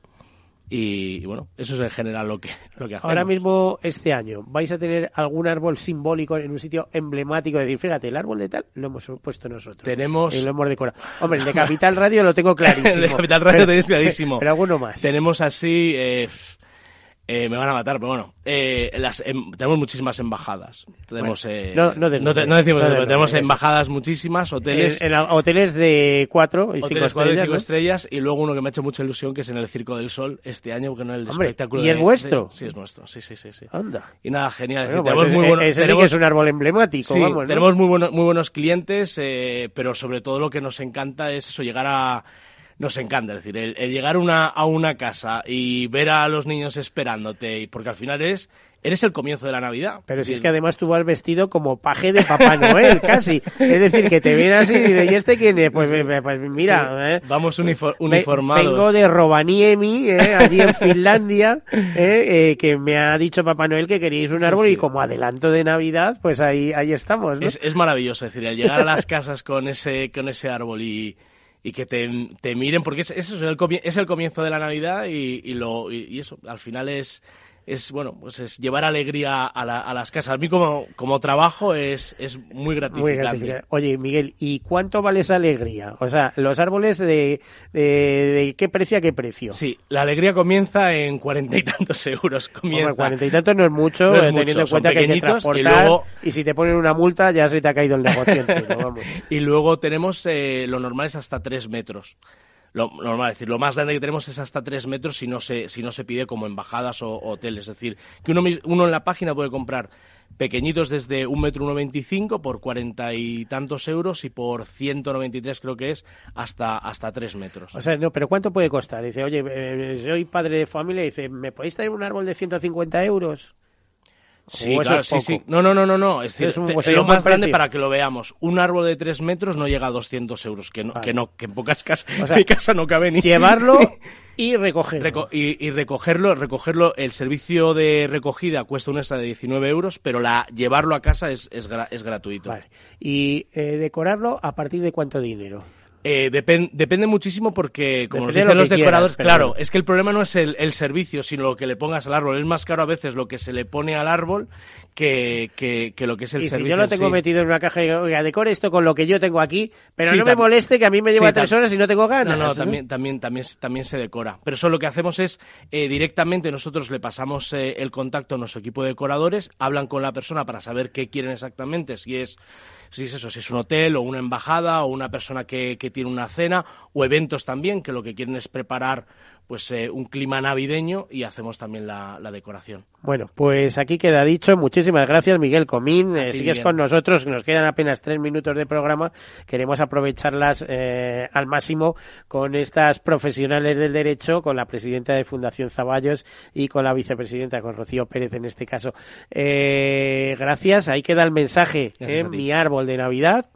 y, bueno, eso es en general lo que, lo que hacemos. Ahora mismo, este año, ¿vais a tener algún árbol simbólico en un sitio emblemático? Es decir, fíjate, el árbol de tal lo hemos puesto nosotros. Tenemos... Y lo hemos decorado. Hombre, el de Capital Radio lo tengo clarísimo. el de Capital Radio tenéis clarísimo. Pero alguno más. Tenemos así... Eh, eh, me van a matar, pero bueno, eh, las, em, tenemos muchísimas embajadas. Tenemos, eh, no, no, no, decimos, pero tenemos embajadas muchísimas, hoteles. En, hoteles de cuatro y cinco estrellas. cinco estrellas y luego uno que me ha hecho mucha ilusión que es en el Circo del Sol este año, porque no es el espectáculo. ¿Y es vuestro? sí, es nuestro, sí, sí, sí. sí. Anda. Y nada, genial. Pues tenemos muy buenos, ese tenemos, sí que es un árbol emblemático, vamos, Tenemos muy, bueno, muy buenos clientes, pero sobre todo lo que nos encanta es eso, llegar a nos encanta. Es decir, el, llegar una, a una casa y ver a los niños esperándote, porque al final eres, eres el comienzo de la Navidad. Pero si es que además tú vas vestido como paje de Papá Noel, casi. Es decir, que te ven así y dices, ¿y este quién es? Pues, pues mira, ¿eh? vamos uniformados. Vengo de Rovaniemi, ¿eh? allí en Finlandia, ¿eh? ¿eh? que me ha dicho Papá Noel que queríais un árbol y como adelanto de Navidad, pues ahí, ahí estamos. ¿no? Es, es maravilloso, es decir, al llegar a las casas con ese, con ese árbol y y que te, te miren, porque eso es, el, es el comienzo de la Navidad y, y lo, y eso, al final es, es bueno pues es llevar alegría a, a las casas. A mí como, como trabajo es, es muy gratificante. Oye, Miguel, ¿y cuánto vale esa alegría? O sea, los árboles de, de, qué precio a qué precio? Sí, la alegría comienza en cuarenta y tantos euros. Comienza. cuarenta y tantos no es mucho, eh, teniendo en cuenta que hay que transportar, y, luego, y si te ponen una multa ya se te ha caído el negocio y luego tenemos eh, lo normal es hasta tres metros lo normal, es decir, lo más grande que tenemos es hasta 3 metros si no se, si no se pide como embajadas o hoteles. Es decir, que uno, uno en la página puede comprar pequeñitos desde un metro uno veinticinco por cuarenta y tantos euros y por 193 creo que es hasta hasta tres metros. O sea, no, pero ¿cuánto puede costar? Dice, oye, eh, soy padre de familia dice, ¿me podéis traer un árbol de 150 euros? Sí, claro, sí, sí. No, no, no, no, no. Es, decir, lo más grande para que lo veamos. Un árbol de tres metros no llega a 200 euros, que no, que no, que en pocas casas, o mi casa no cabe ni. Llevarlo y recogerlo. y, recogerlo, recogerlo, el servicio de recogida cuesta un extra de 19 euros, pero la llevarlo a casa es, es, es gratuito. Vale. Y eh, decorarlo a partir de cuánto dinero. Eh, depende muchísimo porque, como nos dicen los decoradores, claro, es que el problema no es el, servicio, sino lo que le pongas al árbol. Es más caro a veces lo que se le pone al árbol que, que, lo que es el servicio. Si yo lo tengo metido en una caja y oiga, decore esto con lo que yo tengo aquí, pero no me moleste que a mí me lleva tres horas y no tengo ganas. No, no, también, también, también, también se decora. Pero eso lo que hacemos es eh, directamente nosotros le pasamos eh, el contacto a nuestro equipo de decoradores, hablan con la persona para saber qué quieren exactamente, si es si es eso, si es un hotel o una embajada o una persona que, que tiene una cena o eventos también que lo que quieren es preparar pues eh, un clima navideño y hacemos también la, decoración. Bueno, pues aquí queda dicho. Muchísimas gracias, Miguel Comín. Eh, sigues con nosotros. Nos quedan apenas tres minutos de programa. Queremos aprovecharlas eh, al máximo con estas profesionales del derecho, con la presidenta de Fundación Zaballos y con la vicepresidenta, con Rocío Pérez en este caso. gracias. Ahí queda el mensaje. en mi árbol de Navidad.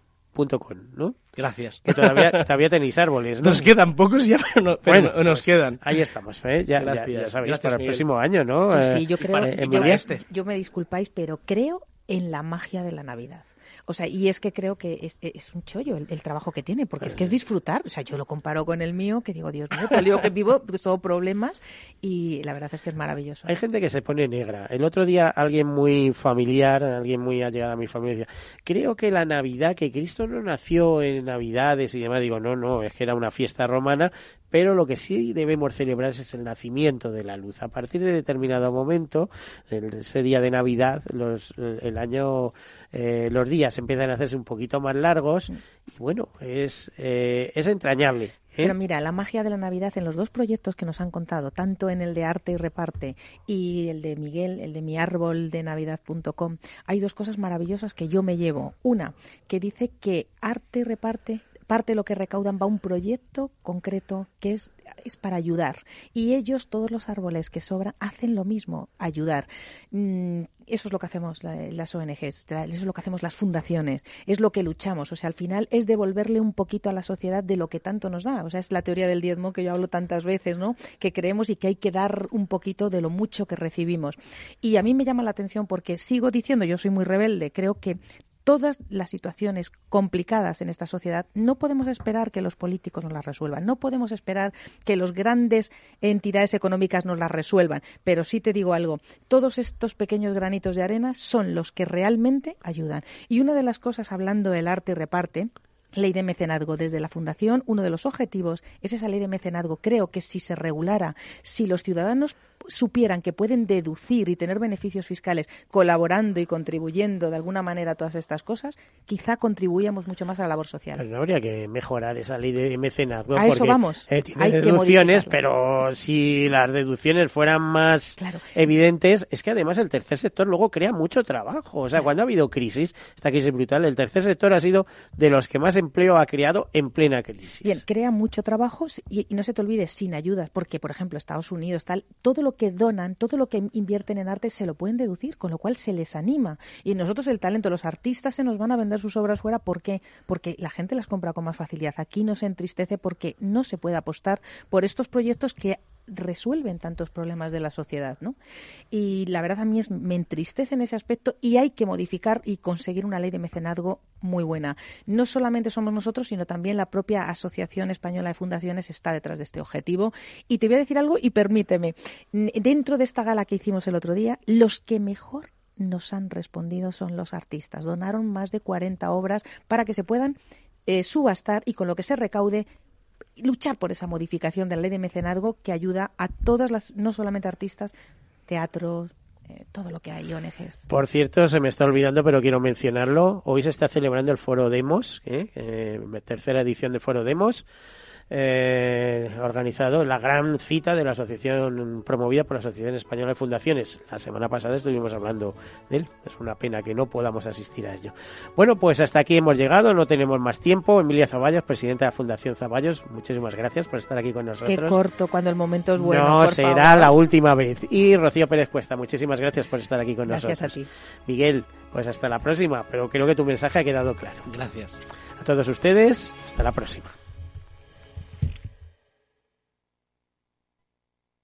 ¿no? Gracias. Que todavía, todavía tenéis árboles, Nos quedan pocos ya, pero, bueno, nos pues, quedan. Ahí estamos, ¿eh? Ya, ya, sabéis, para el próximo año, ¿no? sí, yo eh, creo, yo, yo me disculpáis, pero creo en la magia de la Navidad. O sea, y es que creo que es, es un chollo el, trabajo que tiene, porque es que es disfrutar. O sea, yo lo comparo con el mío, que digo, Dios mío, todo que vivo, pues todo problemas, y la verdad es que es maravilloso. Hay gente que se pone negra. El otro día alguien muy familiar, alguien muy allegado a mi familia, decía, creo que la Navidad, que Cristo no nació en Navidades y demás, digo, no, no, es que era una fiesta romana, pero lo que sí debemos celebrar es el nacimiento de la luz. A partir de determinado momento, ese día de Navidad, los, el año, eh, los días empiezan a hacerse un poquito más largos y bueno, es, eh, es entrañable. ¿eh? Pero mira, la magia de la Navidad en los dos proyectos que nos han contado, tanto en el de Arte y Reparte y el de Miguel, el de mi árbol de navidad.com, hay dos cosas maravillosas que yo me llevo. Una, que dice que Arte y Reparte parte de lo que recaudan va a un proyecto concreto que es, es para ayudar. Y ellos, todos los árboles que sobran, hacen lo mismo, ayudar. Mm, eso es lo que hacemos las ONGs, eso es lo que hacemos las fundaciones, es lo que luchamos. O sea, al final es devolverle un poquito a la sociedad de lo que tanto nos da. O sea, es la teoría del diezmo que yo hablo tantas veces, ¿no? Que creemos y que hay que dar un poquito de lo mucho que recibimos. Y a mí me llama la atención porque sigo diciendo, yo soy muy rebelde, creo que todas las situaciones complicadas en esta sociedad, no podemos esperar que los políticos nos las resuelvan, no podemos esperar que las grandes entidades económicas nos las resuelvan, pero sí te digo algo, todos estos pequeños granitos de arena son los que realmente ayudan. Y una de las cosas, hablando del arte y reparte, ley de mecenazgo desde la Fundación, uno de los objetivos es esa ley de mecenazgo. Creo que si se regulara, si los ciudadanos supieran que pueden deducir y tener beneficios fiscales colaborando y contribuyendo de alguna manera a todas estas cosas, quizá contribuíamos mucho más a la labor social. Pero no habría que mejorar esa ley de mecenazgo. A eso vamos. Eh, tiene deducciones, pero si las deducciones fueran más evidentes, es que además el tercer sector luego crea mucho trabajo. O sea, cuando ha habido crisis, esta crisis brutal, el tercer sector ha sido de los que más empleo ha creado en plena crisis. Bien, crea mucho trabajo y, y no se te olvide, sin ayudas, porque, por ejemplo, Estados Unidos, tal, todo lo que donan, todo lo que invierten en arte se lo pueden deducir, con lo cual se les anima. Y nosotros el talento, los artistas se nos van a vender sus obras fuera, ¿por qué? Porque la gente las compra con más facilidad. Aquí no se entristece porque no se puede apostar por estos proyectos que resuelven tantos problemas de la sociedad, ¿no? Y la verdad a mí es, me entristece en ese aspecto y hay que modificar y conseguir una ley de mecenazgo muy buena. No solamente somos nosotros, sino también la propia Asociación Española de Fundaciones está detrás de este objetivo. Y te voy a decir algo y permíteme. Dentro de esta gala que hicimos el otro día, los que mejor nos han respondido son los artistas. Donaron más de 40 obras para que se puedan eh, subastar y con lo que se recaude luchar por esa modificación de la ley de mecenazgo que ayuda a todas las, no solamente artistas, teatros, eh, todo lo que hay, ONGs. Por cierto, se me está olvidando, pero quiero mencionarlo. Hoy se está celebrando el Foro Demos, ¿eh? eh tercera edición del Foro Demos eh, organizado la gran cita de la asociación promovida por la Asociación Española de Fundaciones. La semana pasada estuvimos hablando de él. Es una pena que no podamos asistir a ello. Bueno, pues hasta aquí hemos llegado, no tenemos más tiempo. Emilia Zaballos, presidenta de la Fundación Zaballos, muchísimas gracias por estar aquí con nosotros. Qué corto cuando el momento es bueno. No será la última vez. Y Rocío Pérez Cuesta, muchísimas gracias por estar aquí con nosotros. Gracias a ti. Miguel, pues hasta la próxima, pero creo que tu mensaje ha quedado claro. Gracias. A todos ustedes, hasta la próxima.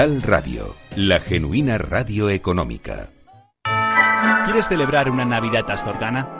Radio, la genuina radio económica. ¿Quieres celebrar una Navidad astorgana?